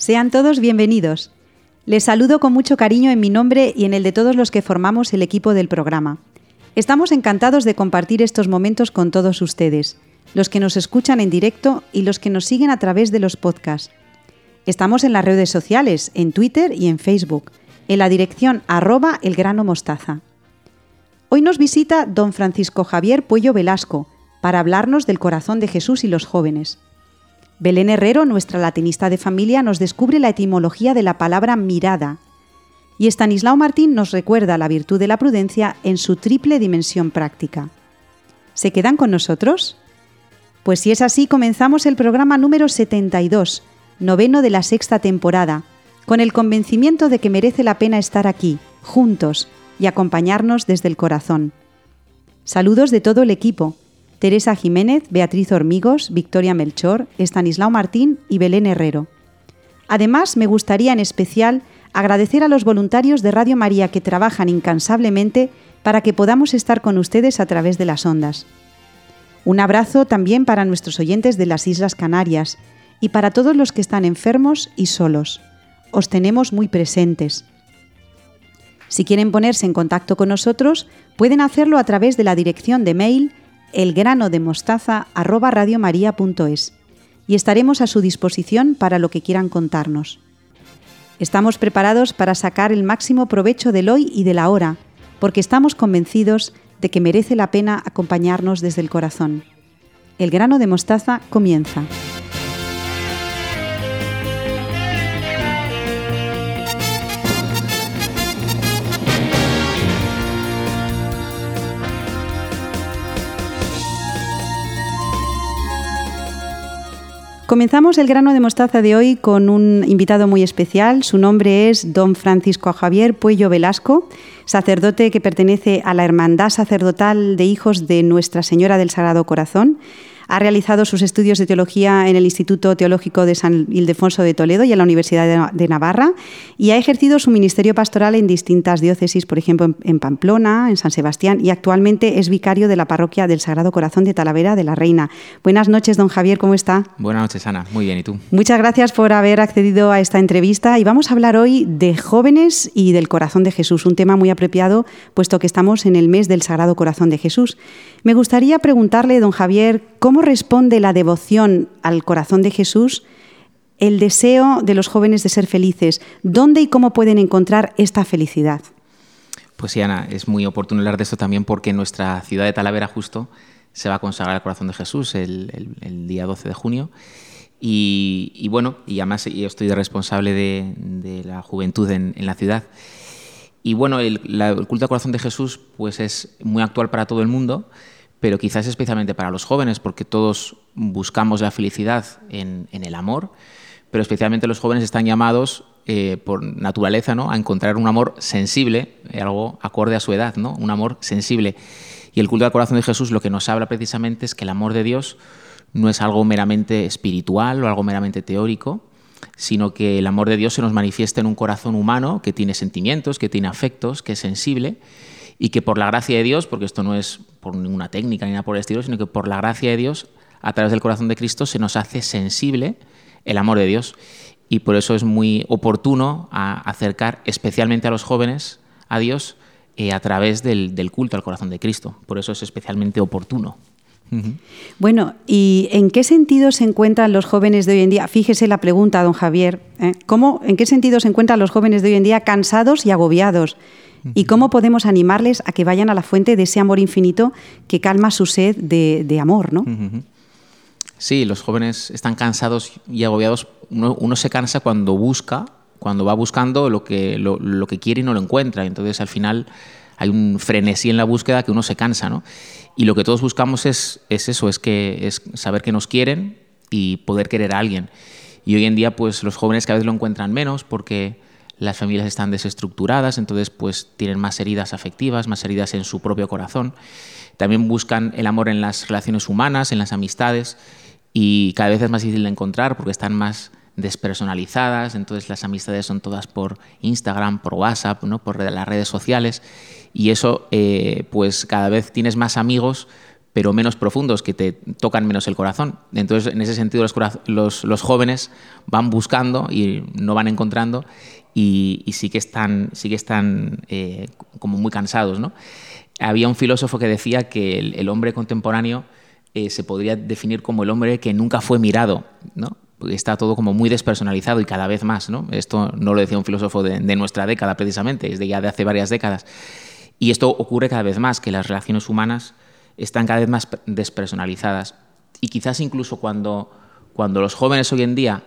Sean todos bienvenidos. Les saludo con mucho cariño en mi nombre y en el de todos los que formamos el equipo del programa. Estamos encantados de compartir estos momentos con todos ustedes, los que nos escuchan en directo y los que nos siguen a través de los podcasts. Estamos en las redes sociales, en Twitter y en Facebook, en la dirección arroba elgranomostaza. Hoy nos visita don Francisco Javier Puello Velasco para hablarnos del corazón de Jesús y los jóvenes. Belén Herrero, nuestra latinista de familia, nos descubre la etimología de la palabra mirada. Y Estanislao Martín nos recuerda la virtud de la prudencia en su triple dimensión práctica. ¿Se quedan con nosotros? Pues si es así, comenzamos el programa número 72, noveno de la sexta temporada, con el convencimiento de que merece la pena estar aquí, juntos, y acompañarnos desde el corazón. Saludos de todo el equipo, Teresa Jiménez, Beatriz Hormigos, Victoria Melchor, Estanislao Martín y Belén Herrero. Además, me gustaría en especial agradecer a los voluntarios de Radio María que trabajan incansablemente para que podamos estar con ustedes a través de las ondas. Un abrazo también para nuestros oyentes de las Islas Canarias y para todos los que están enfermos y solos. Os tenemos muy presentes. Si quieren ponerse en contacto con nosotros, pueden hacerlo a través de la dirección de mail elgranodemostaza@radiomaria.es y estaremos a su disposición para lo que quieran contarnos. Estamos preparados para sacar el máximo provecho del hoy y de la hora, porque estamos convencidos de que merece la pena acompañarnos desde el corazón. El grano de mostaza comienza. Comenzamos el grano de mostaza de hoy con un invitado muy especial. Su nombre es don Francisco Javier Puello Velasco, sacerdote que pertenece a la Hermandad Sacerdotal de Hijos de Nuestra Señora del Sagrado Corazón ha realizado sus estudios de teología en el Instituto Teológico de San Ildefonso de Toledo y en la Universidad de Navarra y ha ejercido su ministerio pastoral en distintas diócesis, por ejemplo en Pamplona, en San Sebastián y actualmente es vicario de la parroquia del Sagrado Corazón de Talavera de la Reina. Buenas noches, don Javier, ¿cómo está? Buenas noches, Ana. Muy bien, ¿y tú? Muchas gracias por haber accedido a esta entrevista y vamos a hablar hoy de jóvenes y del corazón de Jesús, un tema muy apropiado puesto que estamos en el mes del Sagrado Corazón de Jesús. Me gustaría preguntarle, don Javier, ¿cómo responde la devoción al corazón de Jesús el deseo de los jóvenes de ser felices? ¿Dónde y cómo pueden encontrar esta felicidad? Pues sí, Ana, es muy oportuno hablar de esto también porque nuestra ciudad de Talavera justo se va a consagrar al corazón de Jesús el, día 12 de junio. Y, bueno, y además yo estoy responsable de, la juventud en, la ciudad. Y bueno, el, culto al corazón de Jesús pues es muy actual para todo el mundo, pero quizás especialmente para los jóvenes, porque todos buscamos la felicidad en, el amor, pero especialmente los jóvenes están llamados eh, por naturaleza ¿no? a encontrar un amor sensible, eh, algo acorde a su edad, ¿no? un amor sensible. Y el culto al corazón de Jesús lo que nos habla precisamente es que el amor de Dios no es algo meramente espiritual o algo meramente teórico, sino que el amor de Dios se nos manifiesta en un corazón humano que tiene sentimientos, que tiene afectos, que es sensible y que por la gracia de Dios, porque esto no es por ninguna técnica ni nada por el estilo, sino que por la gracia de Dios, a través del corazón de Cristo, se nos hace sensible el amor de Dios. Y por eso es muy oportuno acercar especialmente a los jóvenes a Dios eh, a través del, del culto al corazón de Cristo. Por eso es especialmente oportuno. Bueno, ¿y en qué sentido se encuentran los jóvenes de hoy en día? Fíjese la pregunta, don Javier. ¿eh? ¿Cómo, ¿En qué sentido se encuentran los jóvenes de hoy en día cansados y agobiados? ¿Y cómo podemos animarles a que vayan a la fuente de ese amor infinito que calma su sed de, amor? ¿no? Sí, los jóvenes están cansados y agobiados. Uno, se cansa cuando busca, cuando va buscando lo que, lo que quiere y no lo encuentra. Entonces, al final hay un frenesí en la búsqueda que uno se cansa, ¿no? Y lo que todos buscamos es, es eso, es, que, es saber que nos quieren y poder querer a alguien. Y hoy en día, pues los jóvenes cada vez lo encuentran menos porque las familias están desestructuradas, entonces pues tienen más heridas afectivas, más heridas en su propio corazón. También buscan el amor en las relaciones humanas, en las amistades, y cada vez es más difícil de encontrar porque están más despersonalizadas, entonces las amistades son todas por Instagram, por WhatsApp, ¿no? por las redes sociales, y eso, eh, pues cada vez tienes más amigos, pero menos profundos, que te tocan menos el corazón. Entonces, en ese sentido, los, los, jóvenes van buscando y no van encontrando y, sí que están, sí que están eh, como muy cansados. ¿no? Había un filósofo que decía que el, hombre contemporáneo eh, se podría definir como el hombre que nunca fue mirado, ¿no? está todo como muy despersonalizado y cada vez más. ¿no? Esto no lo decía un filósofo de, de nuestra década precisamente, es de ya de hace varias décadas. Y esto ocurre cada vez más, que las relaciones humanas están cada vez más despersonalizadas. Y quizás incluso cuando, cuando los jóvenes hoy en día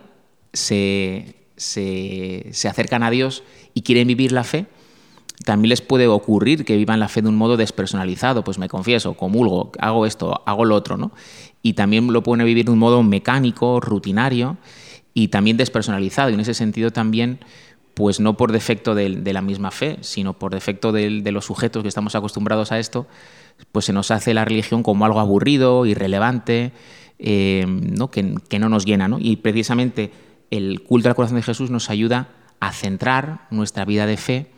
se, se, acercan a Dios y quieren vivir la fe, también les puede ocurrir que vivan la fe de un modo despersonalizado, pues me confieso, comulgo, hago esto, hago lo otro, ¿no? Y también lo pueden vivir de un modo mecánico, rutinario y también despersonalizado. Y en ese sentido también, pues no por defecto de, la misma fe, sino por defecto de, los sujetos que estamos acostumbrados a esto, pues se nos hace la religión como algo aburrido, irrelevante, eh, ¿no? Que, no nos llena. Y precisamente el culto al corazón de Jesús nos ayuda a centrar nuestra vida de fe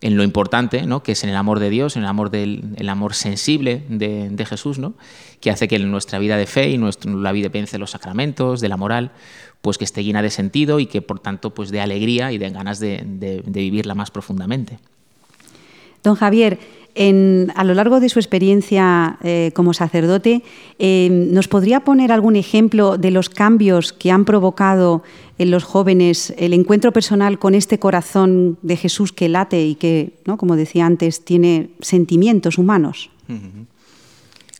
en lo importante, ¿no? que es en el amor de Dios, en el amor, del, el amor sensible de, Jesús, ¿no? que hace que nuestra vida de fe y nuestra, la vida de los sacramentos, de la moral, pues que esté llena de sentido y que por tanto pues de alegría y de ganas de, de vivirla más profundamente. Don Javier, a lo largo de su experiencia eh, como sacerdote, eh, ¿nos podría poner algún ejemplo de los cambios que han provocado en los jóvenes el encuentro personal con este corazón de Jesús que late y que, ¿no? como decía antes, tiene sentimientos humanos?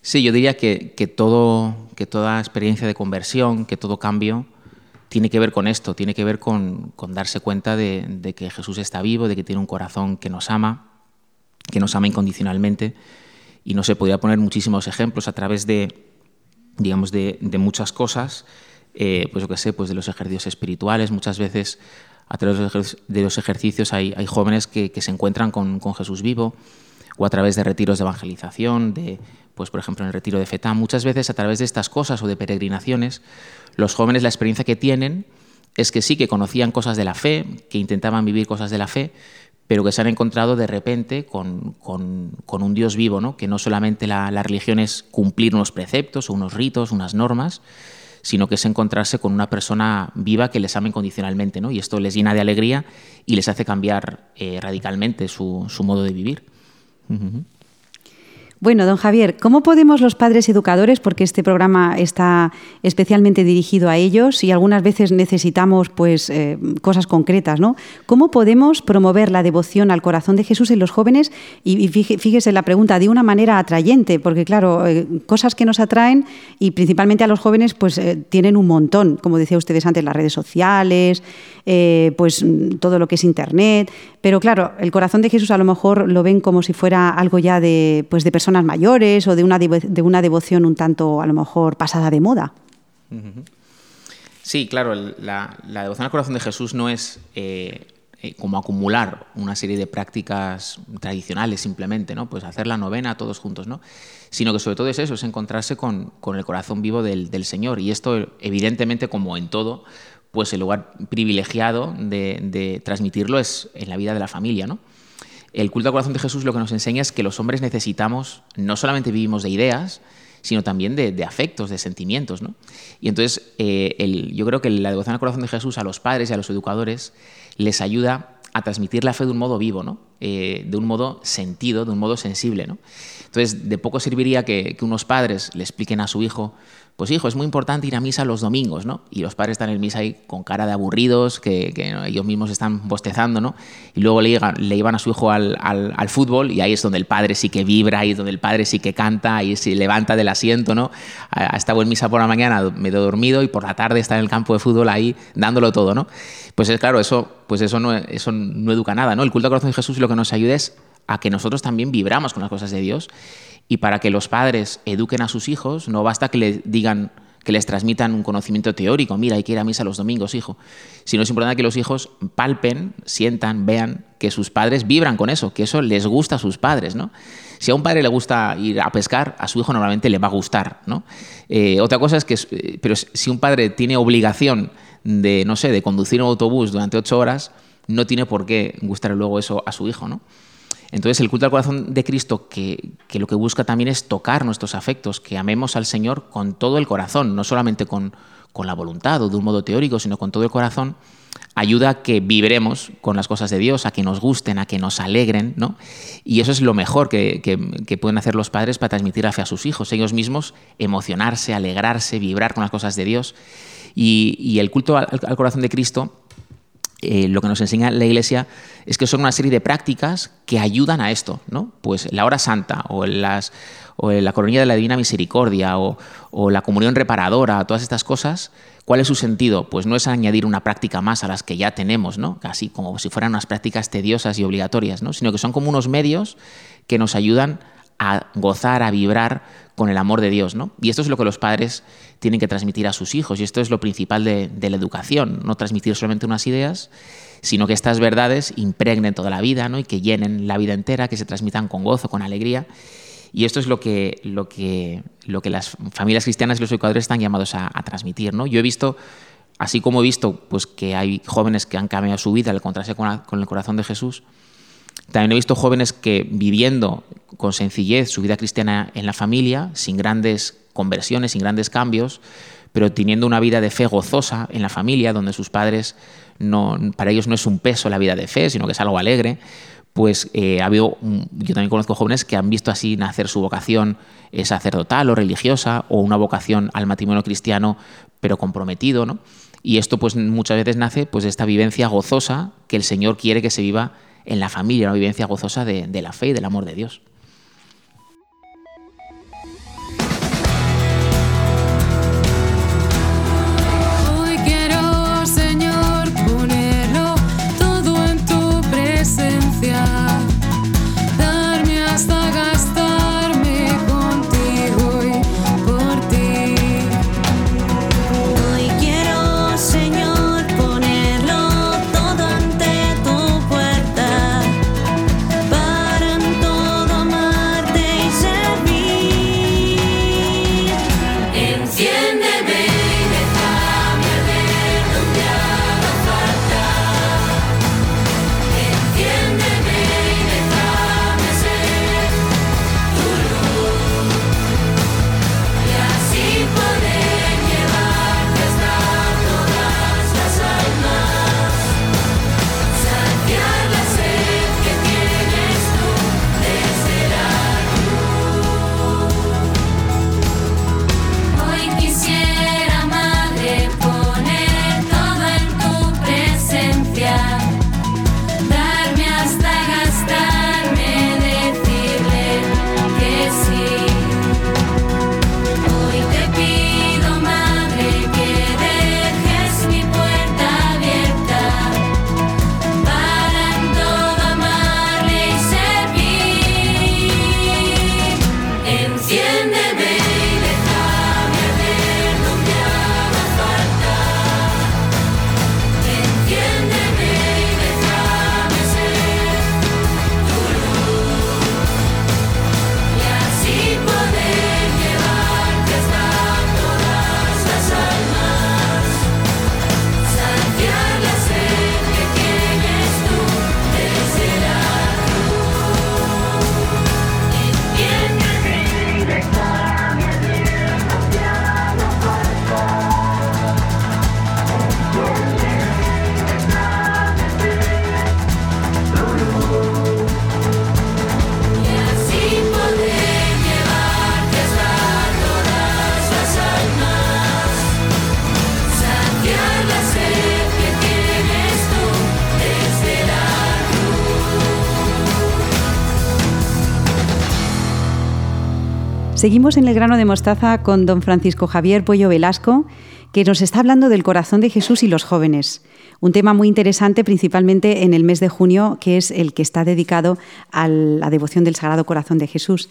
Sí, yo diría que, todo, que toda experiencia de conversión, que todo cambio, tiene que ver con esto, tiene que ver con, darse cuenta de que Jesús está vivo, de que tiene un corazón que nos ama que nos ama incondicionalmente y no se podría poner muchísimos ejemplos a través de, digamos, de, muchas cosas, eh, pues yo qué sé, pues de los ejercicios espirituales, muchas veces a través de los ejercicios hay, hay jóvenes que, se encuentran con, Jesús vivo, o a través de retiros de evangelización, de, pues por ejemplo en el retiro de Fetá, muchas veces a través de estas cosas o de peregrinaciones, los jóvenes la experiencia que tienen es que sí, que conocían cosas de la fe, que intentaban vivir cosas de la fe, pero que se han encontrado de repente con, un Dios vivo, ¿no? que no solamente la, religión es cumplir unos preceptos unos ritos, unas normas, sino que es encontrarse con una persona viva que les ama incondicionalmente, ¿no? y esto les llena de alegría y les hace cambiar eh, radicalmente su, modo de vivir. Bueno, don Javier, ¿cómo podemos los padres educadores, porque este programa está especialmente dirigido a ellos y algunas veces necesitamos pues, eh, cosas concretas, ¿no? ¿Cómo podemos promover la devoción al corazón de Jesús en los jóvenes? Y, fíjese la pregunta, de una manera atrayente, porque claro, eh, cosas que nos atraen y principalmente a los jóvenes pues eh, tienen un montón, como decía ustedes antes, las redes sociales, pues todo lo que es Internet, pero claro, el corazón de Jesús a lo mejor lo ven como si fuera algo ya de, pues, de mayores o de una, de una devoción un tanto, a lo mejor, pasada de moda. Sí, claro, la, devoción al corazón de Jesús no es eh, eh, como acumular una serie de prácticas tradicionales simplemente, ¿no? Pues hacer la novena todos juntos, ¿no? Sino que sobre todo es eso, es encontrarse con, el corazón vivo del, Señor. Y esto, evidentemente, como en todo, pues el lugar privilegiado de, de transmitirlo es en la vida de la familia, ¿no? El culto al corazón de Jesús lo que nos enseña es que los hombres necesitamos, no solamente vivimos de ideas, sino también de, afectos, de sentimientos. ¿no? Y entonces eh, yo creo que la devoción al corazón de Jesús a los padres y a los educadores les ayuda a transmitir la fe de un modo vivo, ¿no? Eh, de un modo sentido, de un modo sensible. ¿no? Entonces, de poco serviría que, que unos padres le expliquen a su hijo pues hijo, es muy importante ir a misa los domingos, ¿no? Y los padres están en misa ahí con cara de aburridos, que, ellos mismos están bostezando, ¿no? Y luego le, le llevan a su hijo al, fútbol y ahí es donde el padre sí que vibra, ahí es donde el padre sí que canta, ahí se levanta del asiento, ¿no? Ha estado en misa por la mañana medio dormido y por la tarde está en el campo de fútbol ahí dándolo todo, ¿no? Pues es claro, eso, pues eso, no, eso no educa nada, ¿no? El culto al corazón de Jesús lo que nos ayuda es a que nosotros también vibramos con las cosas de Dios y para que los padres eduquen a sus hijos, no basta que les digan que les transmitan un conocimiento teórico, mira, hay que ir a misa los domingos, hijo, sino es importante que los hijos palpen, sientan, vean que sus padres vibran con eso, que eso les gusta a sus padres, ¿no? Si a un padre le gusta ir a pescar, a su hijo normalmente le va a gustar, ¿no? Eh, otra cosa es que, eh, pero si un padre tiene obligación de, no sé, de conducir un autobús durante ocho horas, no tiene por qué gustar luego eso a su hijo, ¿no? Entonces el culto al corazón de Cristo, que, lo que busca también es tocar nuestros afectos, que amemos al Señor con todo el corazón, no solamente con, la voluntad o de un modo teórico, sino con todo el corazón, ayuda a que vibremos con las cosas de Dios, a que nos gusten, a que nos alegren, ¿no? Y eso es lo mejor que, pueden hacer los padres para transmitir la fe a sus hijos, ellos mismos emocionarse, alegrarse, vibrar con las cosas de Dios. Y, el culto al, corazón de Cristo, eh, lo que nos enseña la Iglesia es que son una serie de prácticas que ayudan a esto, ¿no? Pues la hora santa o las o la coronilla de la Divina Misericordia o, la comunión reparadora, todas estas cosas, ¿Cuál es su sentido? Pues no es añadir una práctica más a las que ya tenemos, ¿no? Casi como si fueran unas prácticas tediosas y obligatorias, ¿no? Sino que son como unos medios que nos ayudan a gozar, a vibrar con el amor de Dios, ¿no? Y esto es lo que los padres tienen que transmitir a sus hijos y esto es lo principal de, la educación, no transmitir solamente unas ideas, sino que estas verdades impregnen toda la vida, ¿no? Y que llenen la vida entera, que se transmitan con gozo, con alegría y esto es lo que, lo que, lo que las familias cristianas y los educadores están llamados a, transmitir. ¿no? Yo he visto, así como he visto pues, que hay jóvenes que han cambiado su vida al encontrarse con, con el corazón de Jesús, también he visto jóvenes que viviendo con sencillez su vida cristiana en la familia, sin grandes conversiones, sin grandes cambios, pero teniendo una vida de fe gozosa en la familia, donde sus padres para ellos no es un peso la vida de fe, sino que es algo alegre, pues eh, ha habido, yo también conozco jóvenes que han visto así nacer su vocación eh, sacerdotal o religiosa o una vocación al matrimonio cristiano pero comprometido, ¿no? Y esto pues muchas veces nace pues de esta vivencia gozosa que el Señor quiere que se viva en la familia, una vivencia gozosa de la fe y del amor de Dios. Seguimos en el grano de mostaza con don Francisco Javier Pollo Velasco, que nos está hablando del corazón de Jesús y los jóvenes. Un tema muy interesante, principalmente en el mes de junio, que es el que está dedicado a la devoción del Sagrado Corazón de Jesús.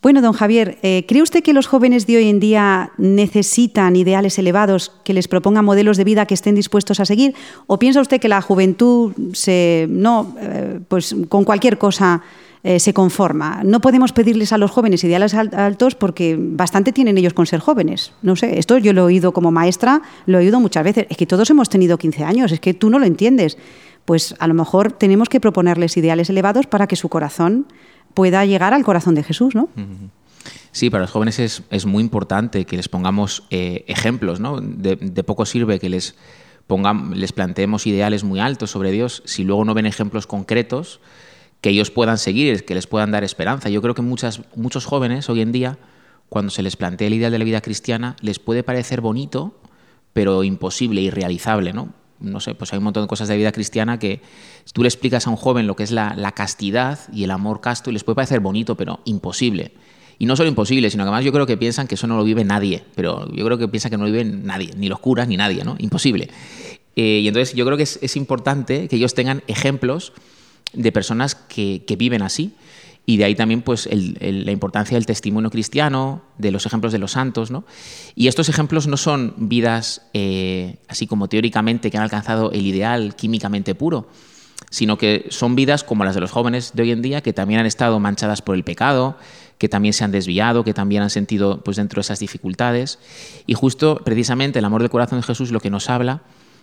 Bueno, don Javier, eh, ¿cree usted que los jóvenes de hoy en día necesitan ideales elevados que les propongan modelos de vida que estén dispuestos a seguir? ¿O piensa usted que la juventud se, no, eh, pues con cualquier cosa eh, se conforma. No podemos pedirles a los jóvenes ideales altos porque bastante tienen ellos con ser jóvenes. No sé, esto yo lo he oído como maestra, lo he oído muchas veces. Es que todos hemos tenido 15 años, es que tú no lo entiendes. pues a lo mejor tenemos que proponerles ideales elevados para que su corazón pueda llegar al corazón de Jesús, ¿no? Sí, para los jóvenes es, muy importante que les pongamos eh, ejemplos, ¿no? De, poco sirve que les, pongamos, les planteemos ideales muy altos sobre Dios si luego no ven ejemplos concretos que ellos puedan seguir, que les puedan dar esperanza. Yo creo que muchas, muchos jóvenes hoy en día, cuando se les plantea el ideal de la vida cristiana, les puede parecer bonito, pero imposible, irrealizable, ¿no? No sé, pues hay un montón de cosas de vida cristiana que tú le explicas a un joven lo que es la, castidad y el amor casto y les puede parecer bonito, pero imposible. Y no solo imposible, sino que además yo creo que piensan que eso no lo vive nadie, pero yo creo que piensan que no lo vive nadie, ni los curas ni nadie, ¿no? Imposible. Eh, y entonces yo creo que es, importante que ellos tengan ejemplos de personas que, viven así. Y de ahí también pues, la importancia del testimonio cristiano, de los ejemplos de los santos. ¿no? Y estos ejemplos no son vidas eh, así como teóricamente que han alcanzado el ideal químicamente puro, sino que son vidas como las de los jóvenes de hoy en día, que también han estado manchadas por el pecado, que también se han desviado, que también han sentido pues, dentro de esas dificultades. Y justo, precisamente, el amor del corazón de Jesús lo que nos habla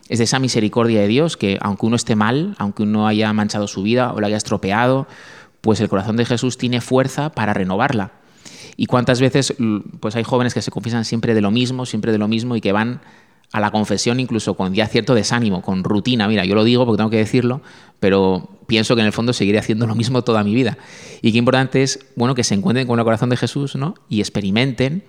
es de esa misericordia de Dios, que aunque uno esté mal, aunque uno haya manchado su vida o la haya estropeado, pues el corazón de Jesús tiene fuerza para renovarla. Y cuántas veces pues hay jóvenes que se confiesan siempre de lo mismo, siempre de lo mismo y que van a la confesión incluso con ya cierto desánimo, con rutina. Mira, yo lo digo porque tengo que decirlo, pero pienso que en el fondo seguiré haciendo lo mismo toda mi vida. Y qué importante es, bueno, que se encuentren con el corazón de Jesús, ¿no? Y experimenten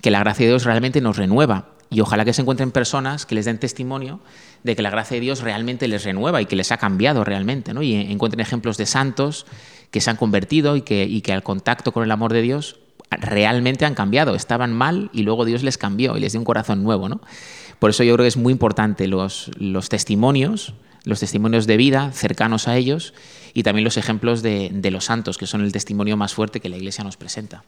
que la gracia de Dios realmente nos renueva. Y ojalá que se encuentren personas que les den testimonio de que la gracia de Dios realmente les renueva y que les ha cambiado realmente, ¿no? Y encuentren ejemplos de santos que se han convertido y que, y que al contacto con el amor de Dios realmente han cambiado. Estaban mal y luego Dios les cambió y les dio un corazón nuevo, ¿no? Por eso yo creo que es muy importante los, los testimonios, los testimonios de vida cercanos a ellos y también los ejemplos de, los santos, que son el testimonio más fuerte que la Iglesia nos presenta.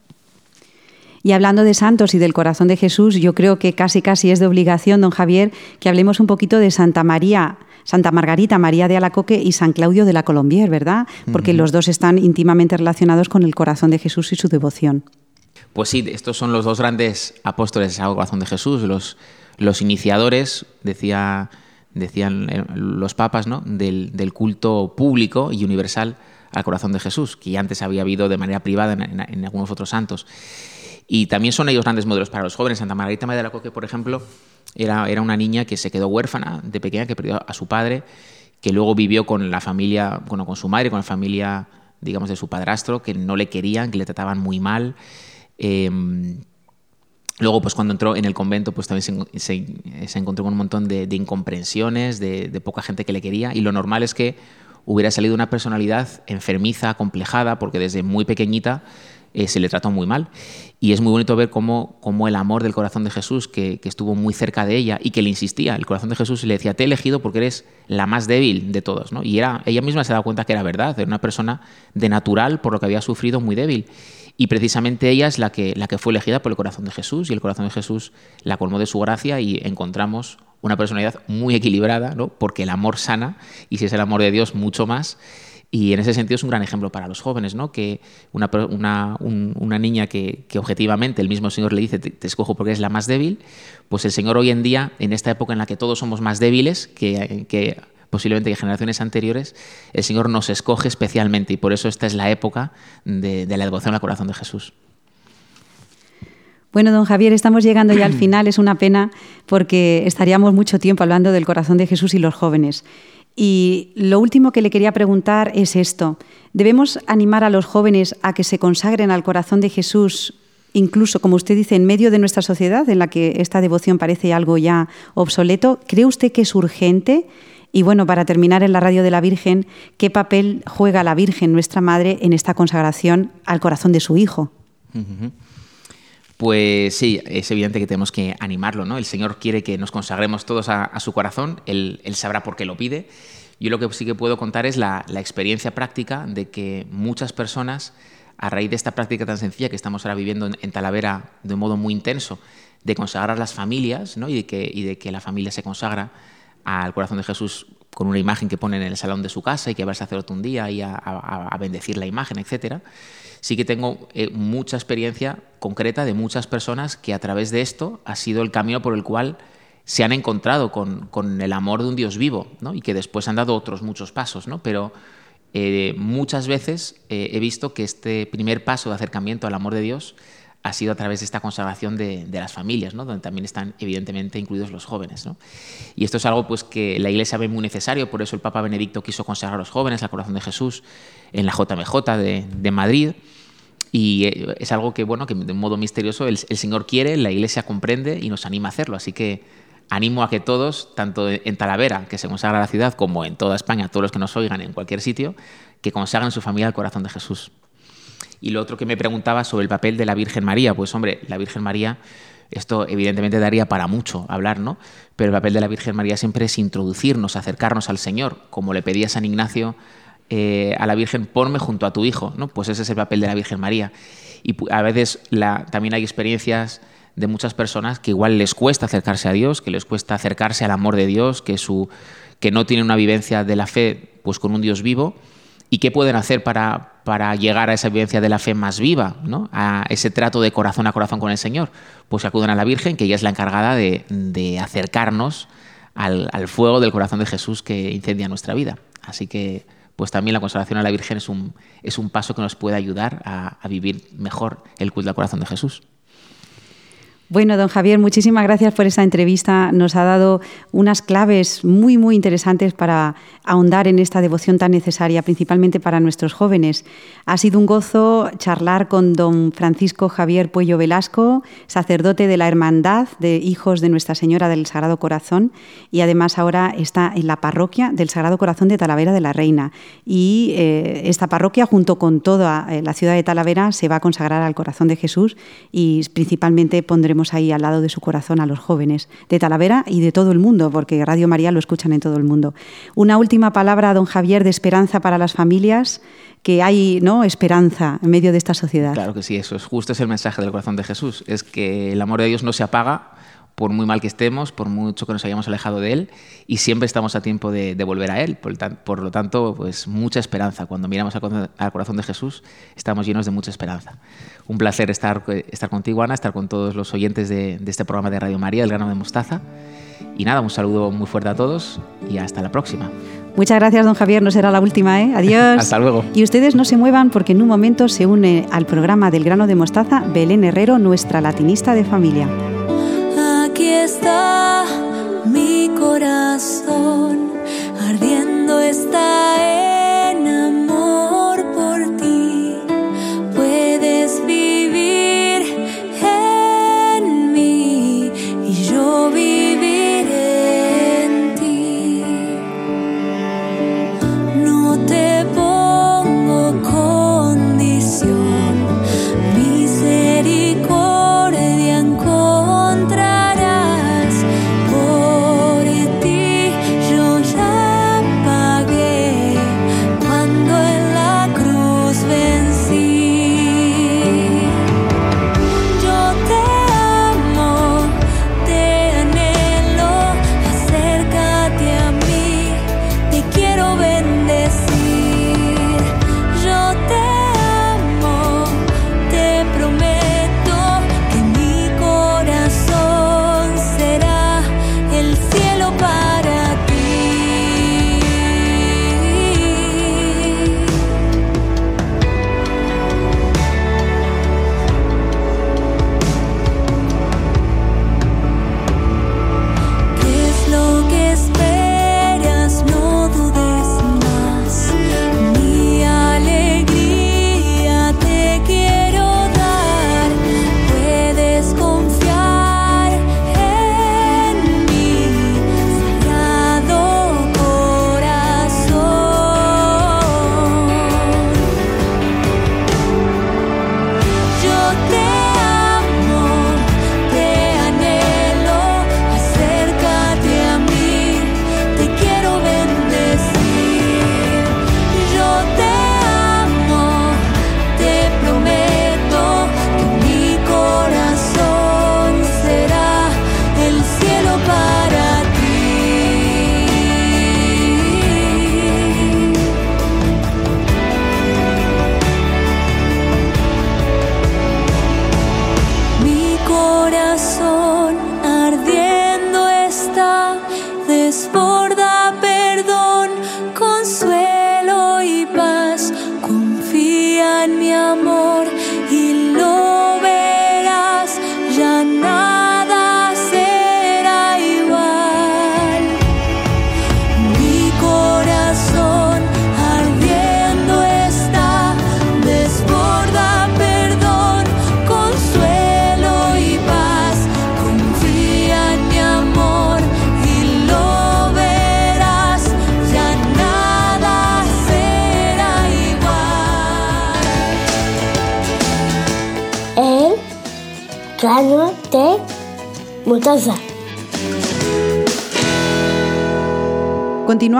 Y hablando de santos y del corazón de Jesús, yo creo que casi casi es de obligación, don Javier, que hablemos un poquito de Santa María, Santa Margarita María de Alacoque y San Claudio de la Colombier, ¿verdad? Porque los dos están íntimamente relacionados con el corazón de Jesús y su devoción. Pues sí, estos son los dos grandes apóstoles del corazón de Jesús, los los iniciadores, decía, decían eh, los papas, ¿no? del, culto público y universal al corazón de Jesús, que antes había habido de manera privada en, algunos otros santos. Y también son ellos grandes modelos para los jóvenes. Santa Margarita María de la Coque, por ejemplo, era, era una niña que se quedó huérfana de pequeña, que perdió a su padre, que luego vivió con la familia, bueno, con su madre, con la familia, digamos, de su padrastro, que no le querían, que le trataban muy mal. Em, Luego, pues cuando entró en el convento, pues también se, encontró con un montón de, incomprensiones, de, poca gente que le quería, y lo normal es que hubiera salido una personalidad enfermiza, complejada, porque desde muy pequeñita eh, se le trató muy mal. Y es muy bonito ver cómo, cómo el amor del corazón de Jesús, que, estuvo muy cerca de ella y que le insistía, el corazón de Jesús le decía, te he elegido porque eres la más débil de todos. ¿no? Y era, ella misma se daba cuenta que era verdad, era una persona de natural, por lo que había sufrido, muy débil. Y precisamente ella es la que, la que fue elegida por el corazón de Jesús y el corazón de Jesús la colmó de su gracia y encontramos una personalidad muy equilibrada, ¿no? porque el amor sana y si es el amor de Dios mucho más. Y en ese sentido es un gran ejemplo para los jóvenes, ¿no? que una, una, niña que, objetivamente el mismo Señor le dice te, te, escojo porque es la más débil, pues el Señor hoy en día, en esta época en la que todos somos más débiles que, que posiblemente generaciones anteriores, el Señor nos escoge especialmente y por eso esta es la época de, la devoción al corazón de Jesús. Bueno, don Javier, estamos llegando ya al final. Es una pena porque estaríamos mucho tiempo hablando del corazón de Jesús y los jóvenes. Y lo último que le quería preguntar es esto. ¿Debemos animar a los jóvenes a que se consagren al corazón de Jesús, incluso, como usted dice, en medio de nuestra sociedad en la que esta devoción parece algo ya obsoleto? ¿Cree usted que es urgente y bueno, para terminar en la radio de la Virgen, ¿qué papel juega la Virgen, nuestra Madre, en esta consagración al corazón de su Hijo? Pues sí, es evidente que tenemos que animarlo, ¿no? El Señor quiere que nos consagremos todos a, su corazón, él, sabrá por qué lo pide. Yo lo que sí que puedo contar es la, experiencia práctica de que muchas personas, a raíz de esta práctica tan sencilla que estamos ahora viviendo en, Talavera de un modo muy intenso, de consagrar las familias ¿no? y, de que, la familia se consagra al corazón de Jesús con una imagen que pone en el salón de su casa y que va a sacerdote un día y a, bendecir la imagen, etcétera, sí que tengo eh, mucha experiencia concreta de muchas personas que a través de esto ha sido el camino por el cual se han encontrado con, el amor de un Dios vivo, ¿no? y que después han dado otros muchos pasos, ¿no? pero eh, muchas veces eh, he visto que este primer paso de acercamiento al amor de Dios ha sido a través de esta consagración de, las familias, ¿no? donde también están evidentemente incluidos los jóvenes. Y esto es algo pues, que la Iglesia ve muy necesario, por eso el Papa Benedicto quiso consagrar a los jóvenes al corazón de Jesús en la JMJ de, Madrid. Y eh, es algo que, bueno, que de un modo misterioso el, el, Señor quiere, la Iglesia comprende y nos anima a hacerlo. Así que animo a que todos, tanto en Talavera, que se consagra la ciudad, como en toda España, todos los que nos oigan en cualquier sitio, que consagren su familia al corazón de Jesús. Y lo otro que me preguntaba sobre el papel de la Virgen María, pues hombre, la Virgen María, esto evidentemente daría para mucho hablar, ¿no? Pero el papel de la Virgen María siempre es introducirnos, acercarnos al Señor, como le pedía San Ignacio eh, a la Virgen, ponme junto a tu hijo, ¿no? Pues ese es el papel de la Virgen María. Y a veces la, también hay experiencias de muchas personas que igual les cuesta acercarse a Dios, que les cuesta acercarse al amor de Dios, que, no tienen una vivencia de la fe pues con un Dios vivo y qué pueden hacer para, para llegar a esa vivencia de la fe más viva, ¿no? a ese trato de corazón a corazón con el Señor. Pues acuden a la Virgen, que ella es la encargada de, acercarnos al, fuego del corazón de Jesús que incendia nuestra vida. Así que pues también la consagración a la Virgen es un, es un paso que nos puede ayudar a, a vivir mejor el culto al corazón de Jesús. Bueno, don Javier, muchísimas gracias por esta entrevista. Nos ha dado unas claves muy, muy interesantes para ahondar en esta devoción tan necesaria, principalmente para nuestros jóvenes. Ha sido un gozo charlar con don Francisco Javier Puello Velasco, sacerdote de la Hermandad de Hijos de Nuestra Señora del Sagrado Corazón, y además ahora está en la parroquia del Sagrado Corazón de Talavera de la Reina. Y eh, esta parroquia, junto con toda eh, la ciudad de Talavera, se va a consagrar al corazón de Jesús y principalmente pondremos ahí al lado de su corazón a los jóvenes de Talavera y de todo el mundo, porque Radio María lo escuchan en todo el mundo. Una última palabra, don Javier, de esperanza para las familias, que hay ¿no? esperanza en medio de esta sociedad. Claro que sí, eso es justo es el mensaje del corazón de Jesús, es que el amor de Dios no se apaga por muy mal que estemos, por mucho que nos hayamos alejado de Él, y siempre estamos a tiempo de, volver a Él. Por, lo tanto, pues mucha esperanza. Cuando miramos al, corazón de Jesús, estamos llenos de mucha esperanza. Un placer estar, estar contigo, Ana, estar con todos los oyentes de, este programa de Radio María, El grano de mostaza. Y nada, un saludo muy fuerte a todos y hasta la próxima. Muchas gracias, don Javier. No será la última, ¿eh? Adiós. Hasta luego. Y ustedes no se muevan porque en un momento se une al programa del grano de mostaza Belén Herrero, nuestra latinista de familia está mi corazón, ardiendo está en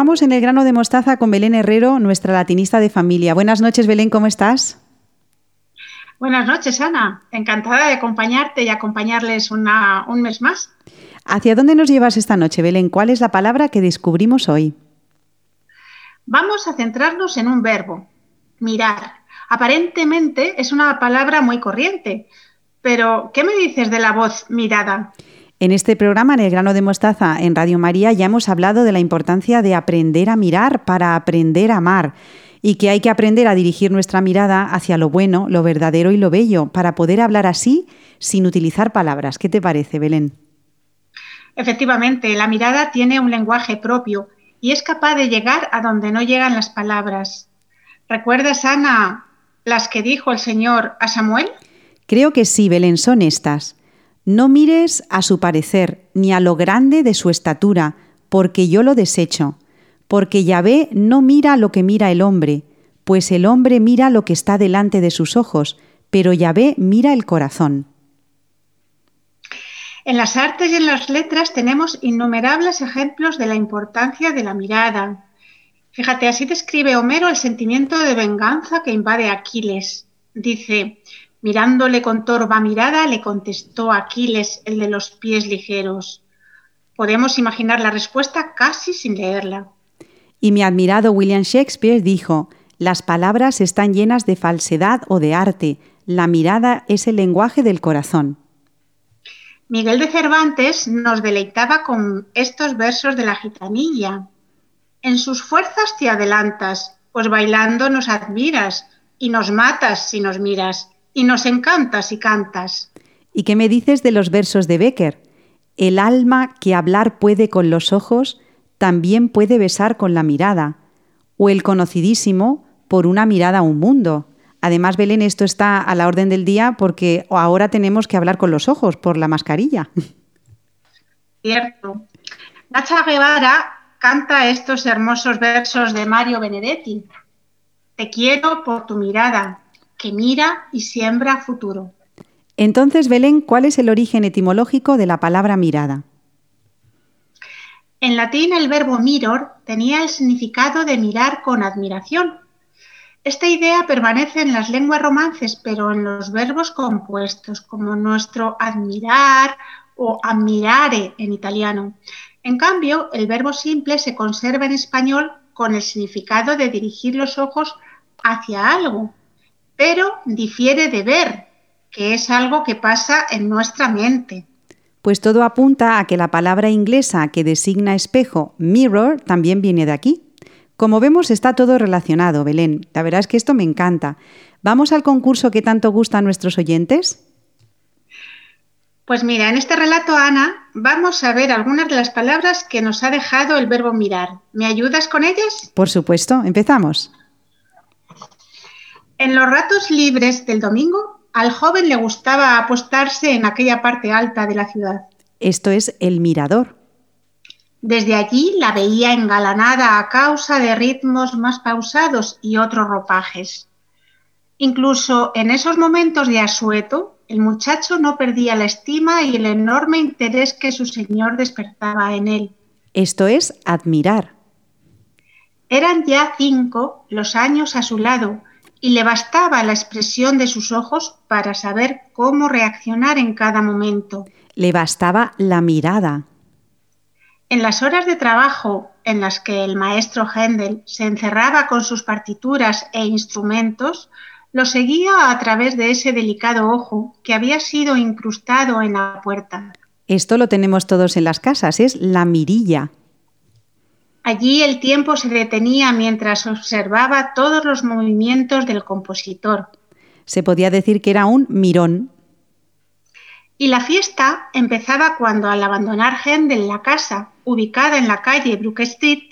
En el grano de mostaza con Belén Herrero, nuestra latinista de familia. Buenas noches, Belén, ¿cómo estás? Buenas noches, Ana. Encantada de acompañarte y acompañarles una, un mes más. ¿Hacia dónde nos llevas esta noche, Belén? ¿Cuál es la palabra que descubrimos hoy? Vamos a centrarnos en un verbo, mirar. Aparentemente es una palabra muy corriente, pero ¿qué me dices de la voz mirada? En este programa, en el grano de mostaza en Radio María, ya hemos hablado de la importancia de aprender a mirar para aprender a amar y que hay que aprender a dirigir nuestra mirada hacia lo bueno, lo verdadero y lo bello para poder hablar así sin utilizar palabras. ¿Qué te parece, Belén? Efectivamente, la mirada tiene un lenguaje propio y es capaz de llegar a donde no llegan las palabras. ¿Recuerdas, Ana, las que dijo el Señor a Samuel? Creo que sí, Belén, son estas. No mires a su parecer, ni a lo grande de su estatura, porque yo lo desecho. Porque Yahvé no mira lo que mira el hombre, pues el hombre mira lo que está delante de sus ojos, pero Yahvé mira el corazón. En las artes y en las letras tenemos innumerables ejemplos de la importancia de la mirada. Fíjate, así describe Homero el sentimiento de venganza que invade a Aquiles. Dice, mirándole con torva mirada, le contestó Aquiles, el de los pies ligeros. Podemos imaginar la respuesta casi sin leerla. Y mi admirado William Shakespeare dijo, las palabras están llenas de falsedad o de arte, la mirada es el lenguaje del corazón. Miguel de Cervantes nos deleitaba con estos versos de la gitanilla. En sus fuerzas te adelantas, pues bailando nos admiras, y nos matas si nos miras, y nos encantas si cantas. ¿Y qué me dices de los versos de Becker? El alma que hablar puede con los ojos, también puede besar con la mirada, o el conocidísimo por una mirada a un mundo. Además, Belén, esto está a la orden del día porque ahora tenemos que hablar con los ojos por la mascarilla. Cierto. Nacha Guevara canta estos hermosos versos de Mario Benedetti. Te quiero por tu mirada, que mira y siembra futuro. Entonces, Belén, ¿cuál es el origen etimológico de la palabra mirada? En latín el verbo miror tenía el significado de mirar con admiración esta idea permanece en las lenguas romances, pero en los verbos compuestos, como nuestro admirar o admirare en italiano. En cambio, el verbo simple se conserva en español con el significado de dirigir los ojos hacia algo, pero difiere de ver, que es algo que pasa en nuestra mente. Pues todo apunta a que la palabra inglesa que designa espejo, mirror, también viene de aquí. Como vemos, está todo relacionado, Belén. La verdad es que esto me encanta. ¿Vamos al concurso que tanto gusta a nuestros oyentes? Pues mira, en este relato, Ana, vamos a ver algunas de las palabras que nos ha dejado el verbo mirar. ¿Me ayudas con ellas? Por supuesto, empezamos. En los ratos libres del domingo, al joven le gustaba apostarse en aquella parte alta de la ciudad. Esto es el mirador. Desde allí la veía engalanada a causa de ritmos más pausados y otros ropajes. Incluso en esos momentos de asueto, el muchacho no perdía la estima y el enorme interés que su señor despertaba en él. Esto es admirar. Eran ya cinco los años a su lado y le bastaba la expresión de sus ojos para saber cómo reaccionar en cada momento. Le bastaba la mirada. En las horas de trabajo en las que el maestro Händel se encerraba con sus partituras e instrumentos, lo seguía a través de ese delicado ojo que había sido incrustado en la puerta. Esto lo tenemos todos en las casas, es la mirilla. Allí el tiempo se detenía mientras observaba todos los movimientos del compositor. Se podía decir que era un mirón. Y la fiesta empezaba cuando al abandonar Händel la casa, ubicada en la calle Brook Street,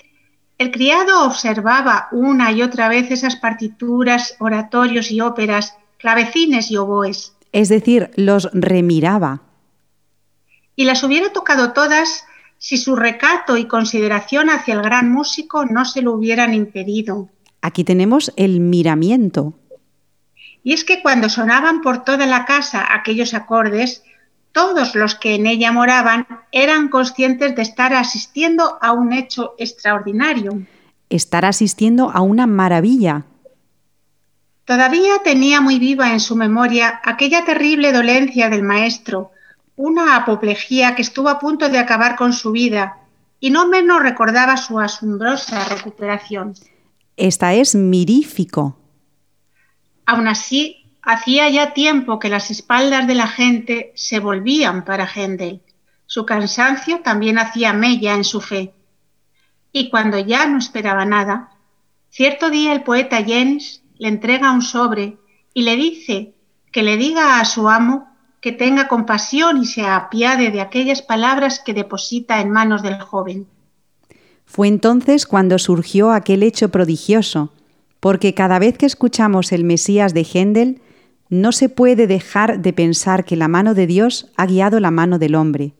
el criado observaba una y otra vez esas partituras, oratorios y óperas, clavecines y oboes. Es decir, los remiraba. Y las hubiera tocado todas si su recato y consideración hacia el gran músico no se lo hubieran impedido. Aquí tenemos el miramiento. Y es que cuando sonaban por toda la casa aquellos acordes, todos los que en ella moraban eran conscientes de estar asistiendo a un hecho extraordinario. Estar asistiendo a una maravilla. Todavía tenía muy viva en su memoria aquella terrible dolencia del maestro, una apoplejía que estuvo a punto de acabar con su vida, y no menos recordaba su asombrosa recuperación. Esta es mirífico. Aún así, hacía ya tiempo que las espaldas de la gente se volvían para Händel. Su cansancio también hacía mella en su fe. Y cuando ya no esperaba nada, cierto día el poeta Jens le entrega un sobre y le dice que le diga a su amo que tenga compasión y se apiade de aquellas palabras que deposita en manos del joven. Fue entonces cuando surgió aquel hecho prodigioso, porque cada vez que escuchamos el Mesías de Händel, no se puede dejar de pensar que la mano de Dios ha guiado la mano del hombre.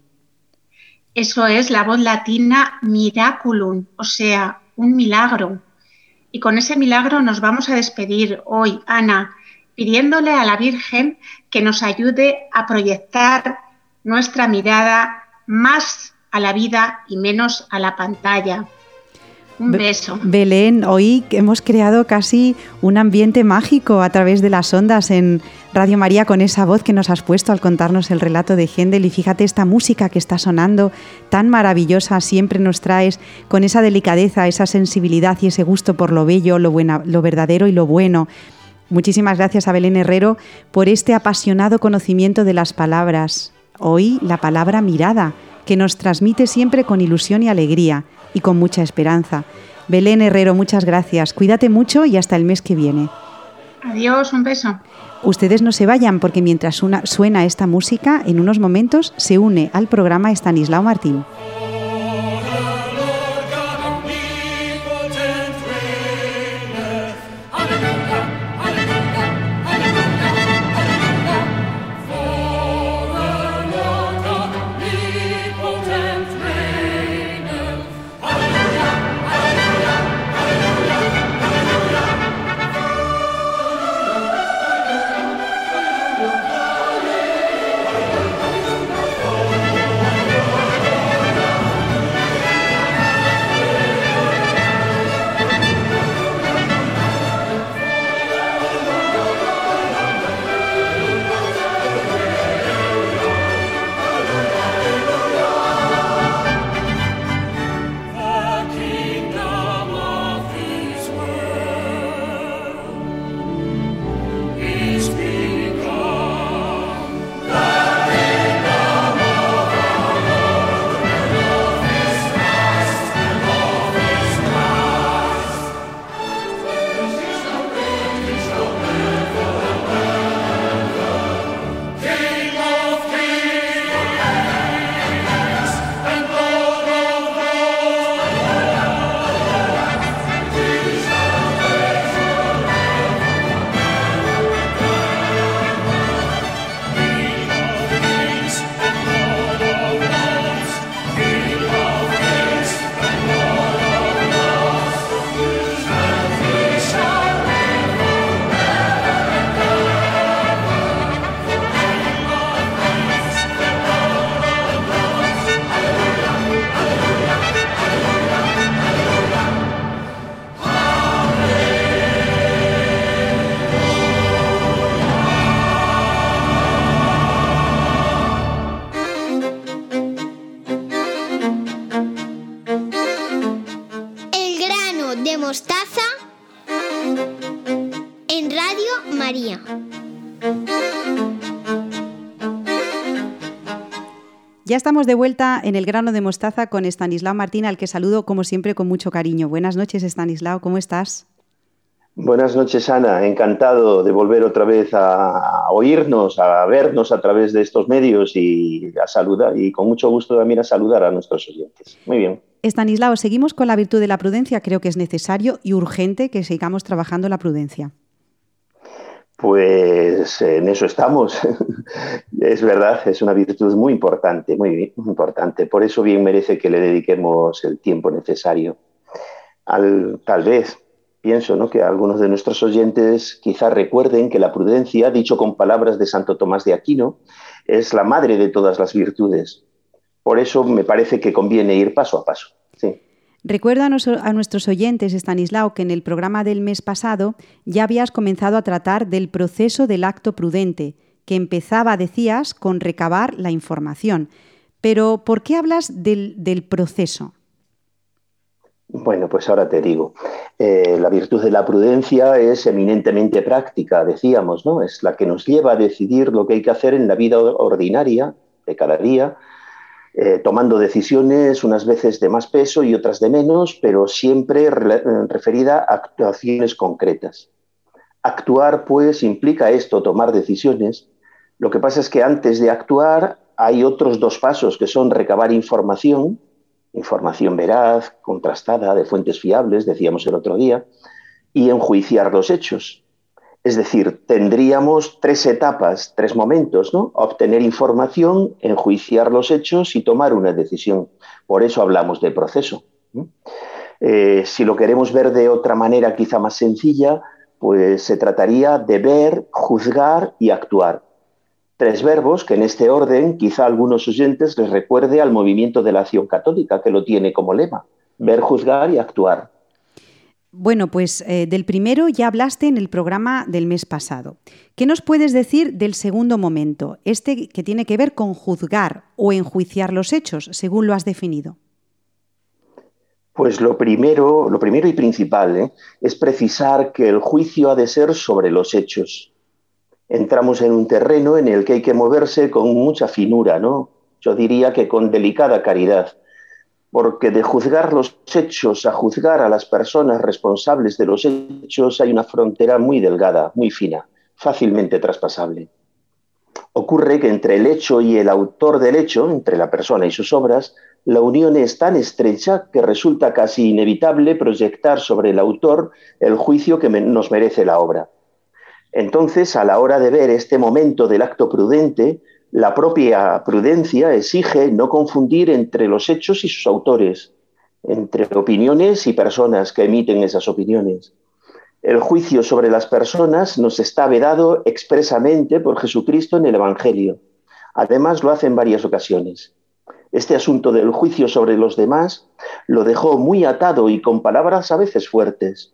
Eso es la voz latina miraculum, o sea, un milagro. Y con ese milagro nos vamos a despedir hoy, Ana, pidiéndole a la Virgen que nos ayude a proyectar nuestra mirada más a la vida y menos a la pantalla. Un beso. Belén, hoy hemos creado casi un ambiente mágico a través de las ondas en Radio María con esa voz que nos has puesto al contarnos el relato de Händel y fíjate esta música que está sonando tan maravillosa, siempre nos traes con esa delicadeza, esa sensibilidad y ese gusto por lo bello, lo, buena, lo verdadero y lo bueno. Muchísimas gracias a Belén Herrero por este apasionado conocimiento de las palabras. Hoy la palabra mirada, que nos transmite siempre con ilusión y alegría y con mucha esperanza. Belén Herrero, muchas gracias. Cuídate mucho y hasta el mes que viene. Adiós, un beso. Ustedes no se vayan porque mientras suena esta música, en unos momentos se une al programa Estanislao Martín. Ya estamos de vuelta en el grano de mostaza con Estanislao Martín, al que saludo como siempre con mucho cariño. Buenas noches, Estanislao, ¿cómo estás? Buenas noches, Ana. Encantado de volver otra vez a oírnos, a vernos a través de estos medios y a saludar, y con mucho gusto también a saludar a nuestros oyentes. Muy bien. Estanislao, seguimos con la virtud de la prudencia. Creo que es necesario y urgente que sigamos trabajando la prudencia. Pues en eso estamos. es verdad, es una virtud muy importante, muy, importante. Por eso bien merece que le dediquemos el tiempo necesario. tal vez pienso ¿no? que algunos de nuestros oyentes quizás recuerden que la prudencia, dicho con palabras de Santo Tomás de Aquino, Es la madre de todas las virtudes. Por eso me parece que conviene ir paso a paso. Sí. Recuerda a nuestros oyentes, Stanislao, que en el programa del mes pasado ya habías comenzado a tratar del proceso del acto prudente, que empezaba, decías, con recabar la información. Pero, ¿por qué hablas del, proceso? Bueno, pues ahora te digo. Eh, la virtud de la prudencia es eminentemente práctica, decíamos, ¿no? Es la que nos lleva a decidir lo que hay que hacer en la vida ordinaria de cada día, eh, tomando decisiones unas veces de más peso y otras de menos, pero siempre referida a actuaciones concretas. Actuar, pues, implica esto, tomar decisiones. Lo que pasa es que antes de actuar hay otros dos pasos que son recabar información, información veraz, contrastada, de fuentes fiables, decíamos el otro día, y enjuiciar los hechos. Es decir, tendríamos tres etapas, tres momentos, ¿no? Obtener información, enjuiciar los hechos y tomar una decisión. Por eso hablamos de proceso. Eh, si lo queremos ver de otra manera, quizá más sencilla, pues se trataría de ver, juzgar y actuar. Tres verbos que en este orden quizá a algunos oyentes les recuerde al movimiento de la acción católica, que lo tiene como lema, ver, juzgar y actuar. Bueno, pues eh, del primero ya hablaste en el programa del mes pasado. ¿Qué nos puedes decir del segundo momento, este que tiene que ver con juzgar o enjuiciar los hechos, según lo has definido? Pues lo primero, lo primero y principal ¿eh? es precisar que el juicio ha de ser sobre los hechos. Entramos en un terreno en el que hay que moverse con mucha finura, ¿no? Yo diría que con delicada caridad porque de juzgar los hechos a juzgar a las personas responsables de los hechos hay una frontera muy delgada, muy fina, fácilmente traspasable. Ocurre que entre el hecho y el autor del hecho, entre la persona y sus obras, la unión es tan estrecha que resulta casi inevitable proyectar sobre el autor el juicio que nos merece la obra. Entonces, a la hora de ver este momento del acto prudente, la propia prudencia exige no confundir entre los hechos y sus autores, entre opiniones y personas que emiten esas opiniones. El juicio sobre las personas nos está vedado expresamente por Jesucristo en el Evangelio. Además, lo hace en varias ocasiones. Este asunto del juicio sobre los demás lo dejó muy atado y con palabras a veces fuertes.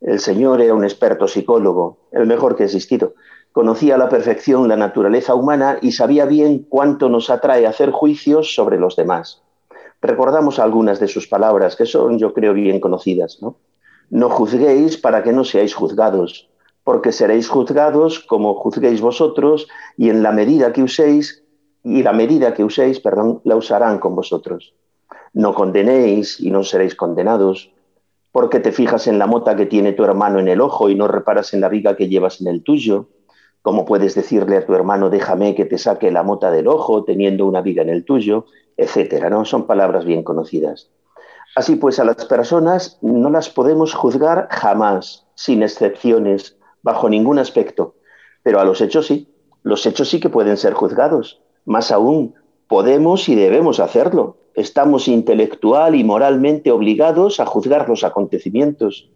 El Señor era un experto psicólogo, el mejor que ha existido, conocía a la perfección la naturaleza humana y sabía bien cuánto nos atrae hacer juicios sobre los demás. Recordamos algunas de sus palabras, que son, yo creo, bien conocidas. No, no juzguéis para que no seáis juzgados, porque seréis juzgados como juzguéis vosotros, y en la medida que uséis, y la medida que uséis, perdón, la usarán con vosotros. No condenéis y no seréis condenados, porque te fijas en la mota que tiene tu hermano en el ojo y no reparas en la viga que llevas en el tuyo ¿Cómo puedes decirle a tu hermano, déjame que te saque la mota del ojo teniendo una viga en el tuyo? Etcétera, ¿no? Son palabras bien conocidas. Así pues, a las personas no las podemos juzgar jamás, sin excepciones, bajo ningún aspecto. Pero a los hechos sí. Los hechos sí que pueden ser juzgados. Más aún, podemos y debemos hacerlo. Estamos intelectual y moralmente obligados a juzgar los acontecimientos.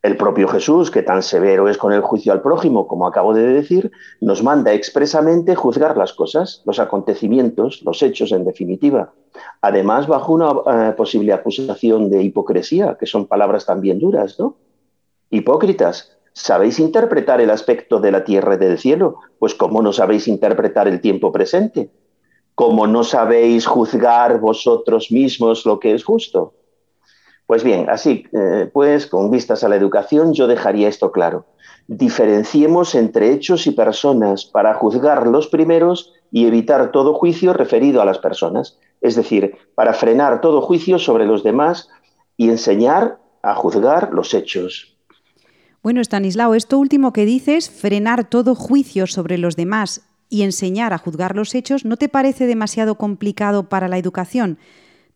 El propio Jesús, que tan severo es con el juicio al prójimo, como acabo de decir, nos manda expresamente juzgar las cosas, los acontecimientos, los hechos en definitiva. Además, bajo una eh, posible acusación de hipocresía, que son palabras también duras, ¿no? Hipócritas, ¿sabéis interpretar el aspecto de la tierra y del cielo? Pues ¿cómo no sabéis interpretar el tiempo presente? ¿Cómo no sabéis juzgar vosotros mismos lo que es justo? Pues bien, así eh, pues, con vistas a la educación, yo dejaría esto claro. Diferenciemos entre hechos y personas para juzgar los primeros y evitar todo juicio referido a las personas. Es decir, para frenar todo juicio sobre los demás y enseñar a juzgar los hechos. Bueno, Stanislao, esto último que dices, frenar todo juicio sobre los demás y enseñar a juzgar los hechos, ¿no te parece demasiado complicado para la educación?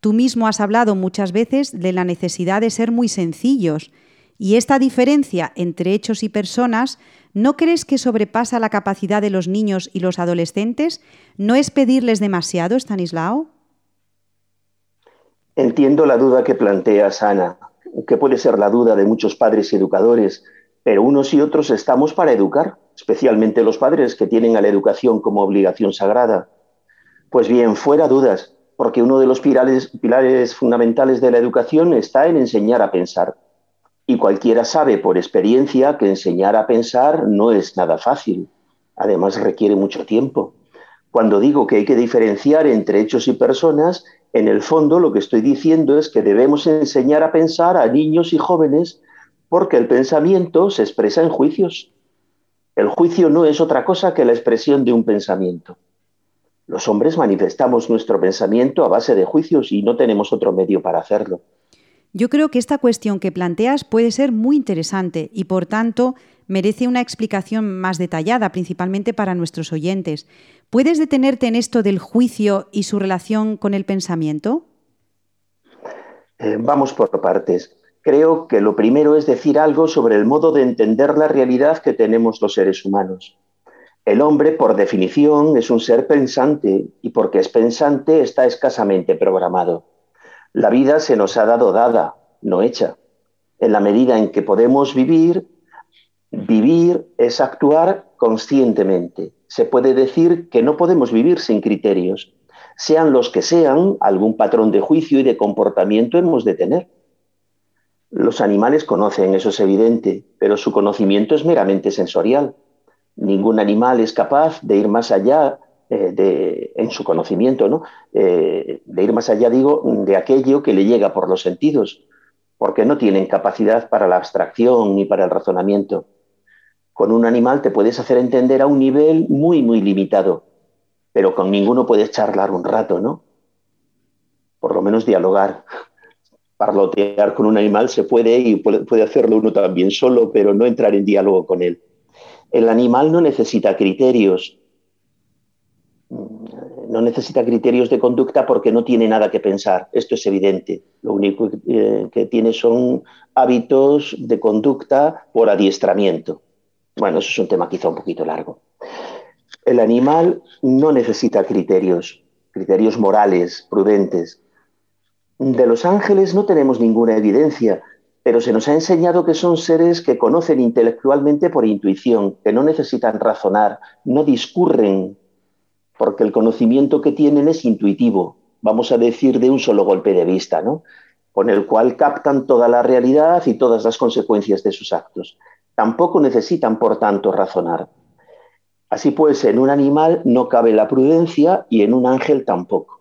Tú mismo has hablado muchas veces de la necesidad de ser muy sencillos. Y esta diferencia entre hechos y personas, ¿no crees que sobrepasa la capacidad de los niños y los adolescentes? ¿No es pedirles demasiado, Stanislao? Entiendo la duda que planteas, Ana, que puede ser la duda de muchos padres y educadores, pero unos y otros estamos para educar. especialmente los padres que tienen a la educación como obligación sagrada. Pues bien, fuera dudas, porque uno de los pilares, fundamentales de la educación está en enseñar a pensar. Y cualquiera sabe por experiencia que enseñar a pensar no es nada fácil. Además requiere mucho tiempo. Cuando digo que hay que diferenciar entre hechos y personas, en el fondo lo que estoy diciendo es que debemos enseñar a pensar a niños y jóvenes porque el pensamiento se expresa en juicios. El juicio no es otra cosa que la expresión de un pensamiento. Los hombres manifestamos nuestro pensamiento a base de juicios y no tenemos otro medio para hacerlo. Yo creo que esta cuestión que planteas puede ser muy interesante y, por tanto, merece una explicación más detallada, principalmente para nuestros oyentes. ¿Puedes detenerte en esto del juicio y su relación con el pensamiento? Eh, vamos por partes. Creo que lo primero es decir algo sobre el modo de entender la realidad que tenemos los seres humanos. El hombre, por definición, es un ser pensante y porque es pensante está escasamente programado. La vida se nos ha dado dada, no hecha. En la medida en que podemos vivir, vivir es actuar conscientemente. Se puede decir que no podemos vivir sin criterios. Sean los que sean, algún patrón de juicio y de comportamiento hemos de tener. Los animales conocen, eso es evidente, pero su conocimiento es meramente sensorial. Ningún animal es capaz de ir más allá eh, de, en su conocimiento, ¿no? Eh, de ir más allá, digo, de aquello que le llega por los sentidos, porque no tienen capacidad para la abstracción ni para el razonamiento. Con un animal te puedes hacer entender a un nivel muy, muy limitado, pero con ninguno puedes charlar un rato, ¿no? Por lo menos dialogar. Parlotear con un animal se puede y puede hacerlo uno también solo, pero no entrar en diálogo con él. El animal no necesita criterios, no necesita criterios de conducta porque no tiene nada que pensar. Esto es evidente. Lo único que eh, tiene son hábitos de conducta por adiestramiento. Bueno, eso es un tema quizá un poquito largo. El animal no necesita criterios, criterios morales, prudentes. De los ángeles no tenemos ninguna evidencia, pero se nos ha enseñado que son seres que conocen intelectualmente por intuición, que no necesitan razonar, no discurren, porque el conocimiento que tienen es intuitivo, vamos a decir de un solo golpe de vista, ¿no? con el cual captan toda la realidad y todas las consecuencias de sus actos. Tampoco necesitan, por tanto, razonar. Así pues, en un animal no cabe la prudencia y en un ángel tampoco.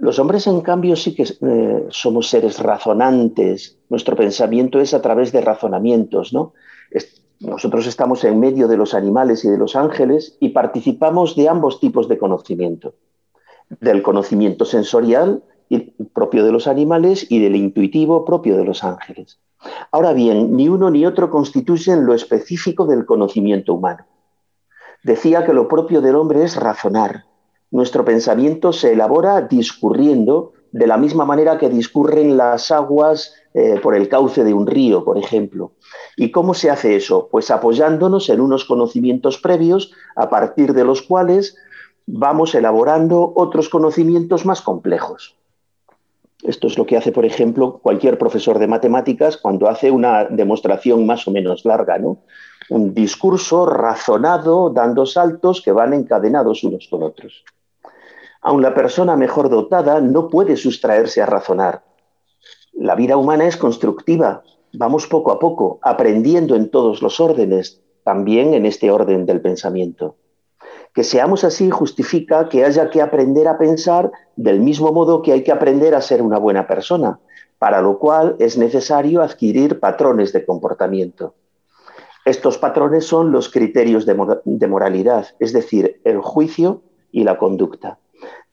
Los hombres, en cambio, sí que eh, somos seres razonantes. Nuestro pensamiento es a través de razonamientos, ¿no? nosotros estamos en medio de los animales y de los ángeles y participamos de ambos tipos de conocimiento. Del conocimiento sensorial propio de los animales y del intuitivo propio de los ángeles. Ahora bien, ni uno ni otro constituyen lo específico del conocimiento humano. Decía que lo propio del hombre es razonar, nuestro pensamiento se elabora discurriendo de la misma manera que discurren las aguas eh, por el cauce de un río, por ejemplo. ¿Y cómo se hace eso? Pues apoyándonos en unos conocimientos previos a partir de los cuales vamos elaborando otros conocimientos más complejos. Esto es lo que hace, por ejemplo, cualquier profesor de matemáticas cuando hace una demostración más o menos larga, ¿no? Un discurso razonado, dando saltos que van encadenados unos con otros. Aun la persona mejor dotada no puede sustraerse a razonar. La vida humana es constructiva. Vamos poco a poco, aprendiendo en todos los órdenes, también en este orden del pensamiento. Que seamos así justifica que haya que aprender a pensar del mismo modo que hay que aprender a ser una buena persona, para lo cual es necesario adquirir patrones de comportamiento. Estos patrones son los criterios de, moralidad, es decir, el juicio y la conducta.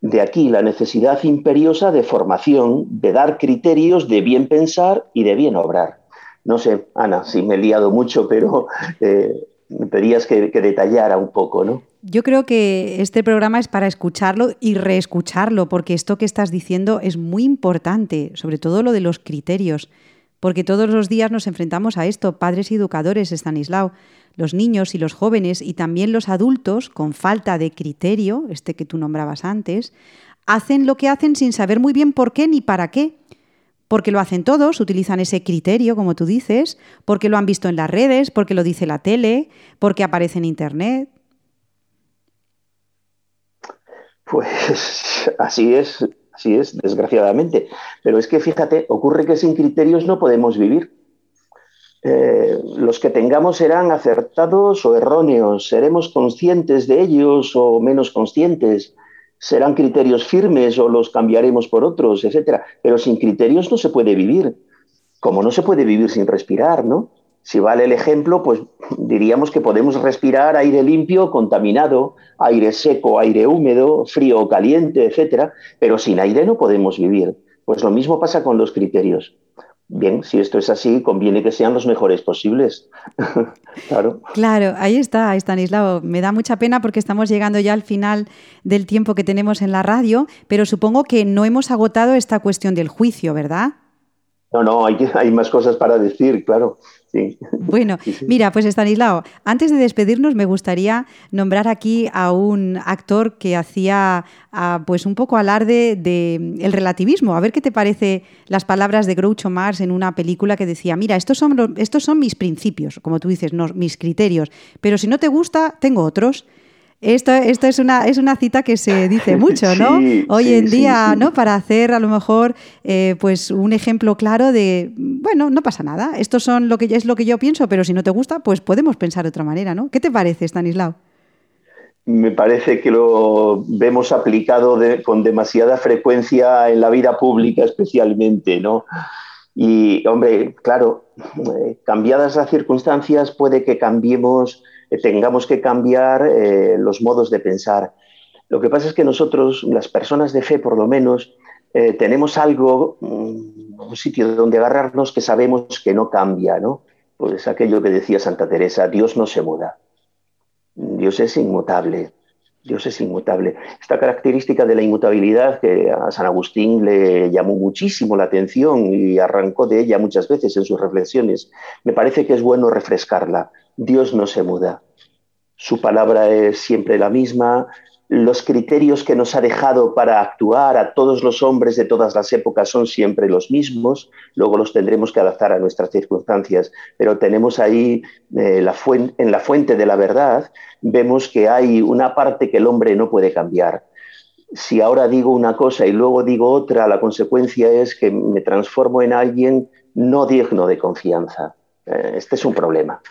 De aquí la necesidad imperiosa de formación, de dar criterios de bien pensar y de bien obrar. No sé, Ana, si me he liado mucho, pero eh, me pedías que, que, detallara un poco, ¿no? Yo creo que este programa es para escucharlo y reescucharlo, porque esto que estás diciendo es muy importante, sobre todo lo de los criterios, porque todos los días nos enfrentamos a esto, padres y educadores, Stanislao los niños y los jóvenes y también los adultos, con falta de criterio, este que tú nombrabas antes, hacen lo que hacen sin saber muy bien por qué ni para qué. porque lo hacen todos, utilizan ese criterio, como tú dices, porque lo han visto en las redes, porque lo dice la tele, porque aparece en Internet. Pues así es, así es, desgraciadamente. Pero es que fíjate, ocurre que sin criterios no podemos vivir. Eh, los que tengamos serán acertados o erróneos, seremos conscientes de ellos o menos conscientes, serán criterios firmes o los cambiaremos por otros, etcétera. Pero sin criterios no se puede vivir, como no se puede vivir sin respirar, ¿no? Si vale el ejemplo, pues diríamos que podemos respirar aire limpio, contaminado, aire seco, aire húmedo, frío o caliente, etcétera, pero sin aire no podemos vivir. Pues lo mismo pasa con los criterios. Bien, si esto es así, conviene que sean los mejores posibles. claro. Claro, ahí está, Estanislao. Me da mucha pena porque estamos llegando ya al final del tiempo que tenemos en la radio, pero supongo que no hemos agotado esta cuestión del juicio, ¿verdad? No, no, hay, hay más cosas para decir, claro. Bueno, mira, pues Estanislao, antes de despedirnos me gustaría nombrar aquí a un actor que hacía ah, pues un poco alarde del el relativismo. A ver qué te parece las palabras de Groucho Marx en una película que decía, mira, estos son, estos son mis principios, como tú dices, no, mis criterios, pero si no te gusta, tengo otros. Esto, esto es, una, es una cita que se dice mucho, ¿no? Hoy en día, ¿no? Para hacer a lo mejor eh, pues un ejemplo claro de, bueno, no pasa nada, esto son lo que, es lo que yo pienso, pero si no te gusta, pues podemos pensar de otra manera, ¿no? ¿Qué te parece, Stanislao? Me parece que lo vemos aplicado con demasiada frecuencia en la vida pública especialmente, ¿no? Y, hombre, claro, eh, cambiadas las circunstancias puede que cambiemos tengamos que cambiar eh, los modos de pensar. Lo que pasa es que nosotros, las personas de fe por lo menos, eh, tenemos algo, mm, un sitio donde agarrarnos que sabemos que no cambia, ¿no? Pues aquello que decía Santa Teresa, Dios no se muda, Dios es inmutable, Dios es inmutable. Esta característica de la inmutabilidad que a San Agustín le llamó muchísimo la atención y arrancó de ella muchas veces en sus reflexiones, me parece que es bueno refrescarla. Dios no se muda. Su palabra es siempre la misma. Los criterios que nos ha dejado para actuar a todos los hombres de todas las épocas son siempre los mismos. Luego los tendremos que adaptar a nuestras circunstancias. Pero tenemos ahí eh, en la fuente de la verdad, vemos que hay una parte que el hombre no puede cambiar. Si ahora digo una cosa y luego digo otra, la consecuencia es que me transformo en alguien no digno de confianza. Eh, este es un problema.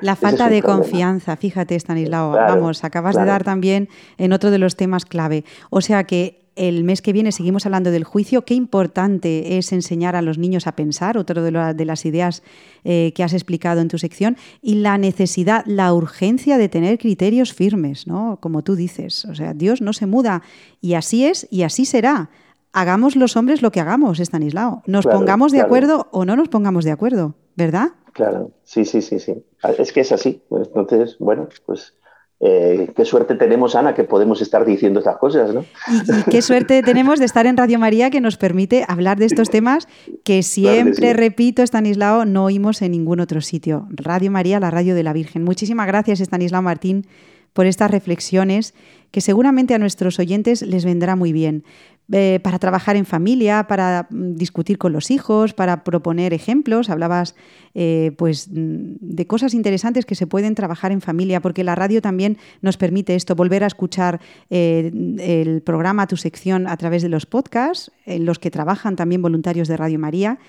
La falta de confianza, fíjate, Stanislao, vamos, acabas de dar también en otro de los temas clave. O sea que el mes que viene seguimos hablando del juicio. Qué importante es enseñar a los niños a pensar, otro de, las ideas eh, que has explicado en tu sección, y la necesidad, la urgencia de tener criterios firmes, ¿no? Como tú dices. O sea, Dios no se muda y así es y así será. Hagamos los hombres lo que hagamos, Stanislao. Nos pongamos de acuerdo o no nos pongamos de acuerdo, ¿verdad? Claro, sí, sí, sí, sí. Es que es así. Pues entonces, bueno, pues eh, qué suerte tenemos, Ana, que podemos estar diciendo estas cosas, ¿no? Y, qué suerte tenemos de estar en Radio María que nos permite hablar de estos temas que siempre, repito, Estanislao, no oímos en ningún otro sitio. Radio María, la radio de la Virgen. Muchísimas gracias, Estanislao Martín, por estas reflexiones que seguramente a nuestros oyentes les vendrá muy bien. Eh, para trabajar en familia, para mm, discutir con los hijos, para proponer ejemplos. Hablabas eh, pues, mm, de cosas interesantes que se pueden trabajar en familia, porque la radio también nos permite esto, volver a escuchar eh, el programa, tu sección a través de los podcasts, en los que trabajan también voluntarios de Radio María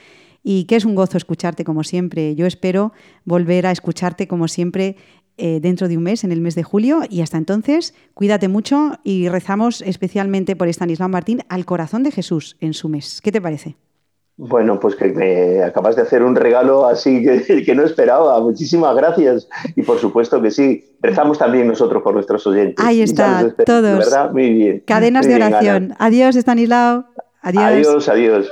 y que es un gozo escucharte como siempre. Yo espero volver a escucharte como siempre eh, dentro de un mes, en el mes de julio. Y hasta entonces, cuídate mucho y rezamos especialmente por Estanislao Martín al corazón de Jesús en su mes. ¿Qué te parece? Bueno, pues que me acabas de hacer un regalo así que, que, no esperaba. Muchísimas gracias. Y por supuesto que sí, rezamos también nosotros por nuestros oyentes. Ahí está, todos. ¿Verdad? Muy bien. Cadenas de oración. adiós, Estanislao. Adiós. Adiós, adiós.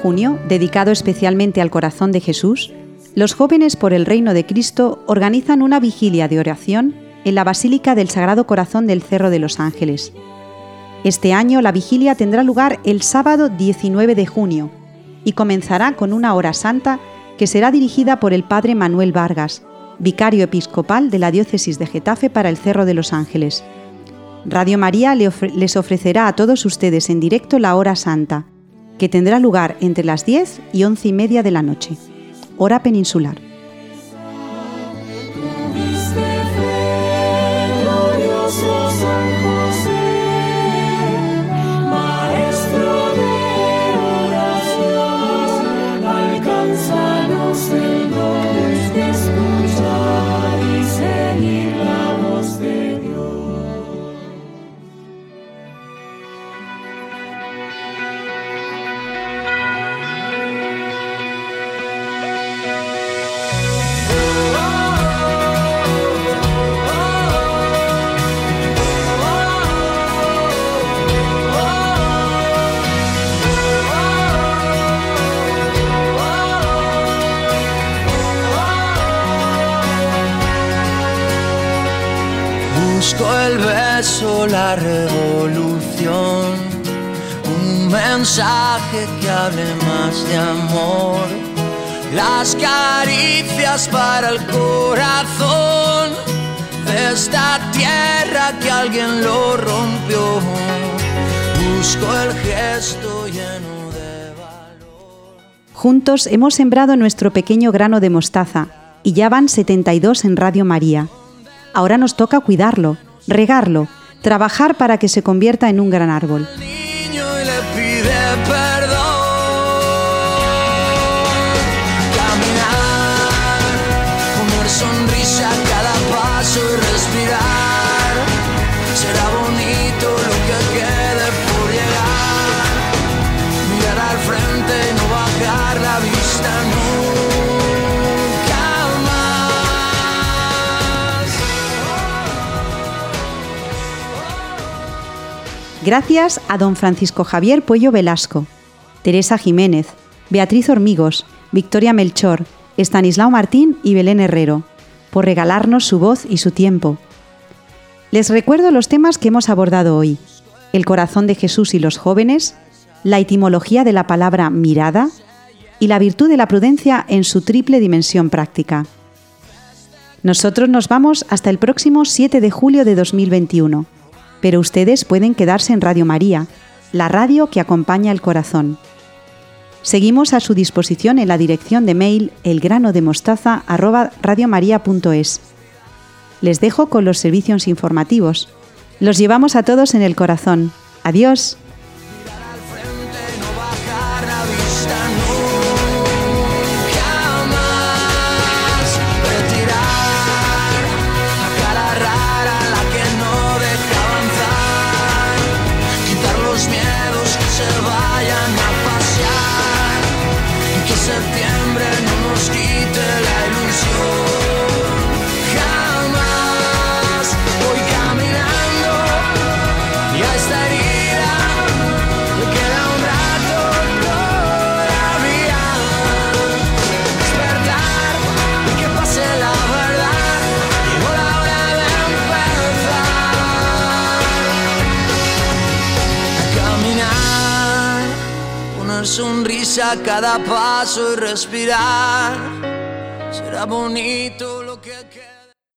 Junio, dedicado especialmente al corazón de Jesús, los jóvenes por el reino de Cristo organizan una vigilia de oración en la Basílica del Sagrado Corazón del Cerro de los Ángeles. Este año la vigilia tendrá lugar el sábado 19 de junio y comenzará con una hora santa que será dirigida por el Padre Manuel Vargas, vicario episcopal de la Diócesis de Getafe para el Cerro de los Ángeles. Radio María les ofrecerá a todos ustedes en directo la hora santa que tendrá lugar entre las 10 y 11 y media de la noche, hora peninsular. la hable más de amor, las caricias para el corazón de esta tierra que alguien lo rompió. Busco el gesto lleno de valor. Juntos hemos sembrado nuestro pequeño grano de mostaza y ya van 72 en Radio María. Ahora nos toca cuidarlo, regarlo trabajar para que se convierta en un gran árbol. sonrisa Gracias a don Francisco Javier Puello Velasco, Teresa Jiménez, Beatriz Hormigos, Victoria Melchor, Estanislao Martín y Belén Herrero, por regalarnos su voz y su tiempo. Les recuerdo los temas que hemos abordado hoy. El corazón de Jesús y los jóvenes, la etimología de la palabra mirada y la virtud de la prudencia en su triple dimensión práctica. Nosotros nos vamos hasta el próximo 7 de julio de 2021 pero ustedes pueden quedarse en Radio María, la radio que acompaña el corazón. Seguimos a su disposición en la dirección de mail elgranodemostaza@radiomaria.es. Les dejo con los servicios informativos. Los llevamos a todos en el corazón. Adiós. Sonrisa cada paso y respirar. Será bonito lo que.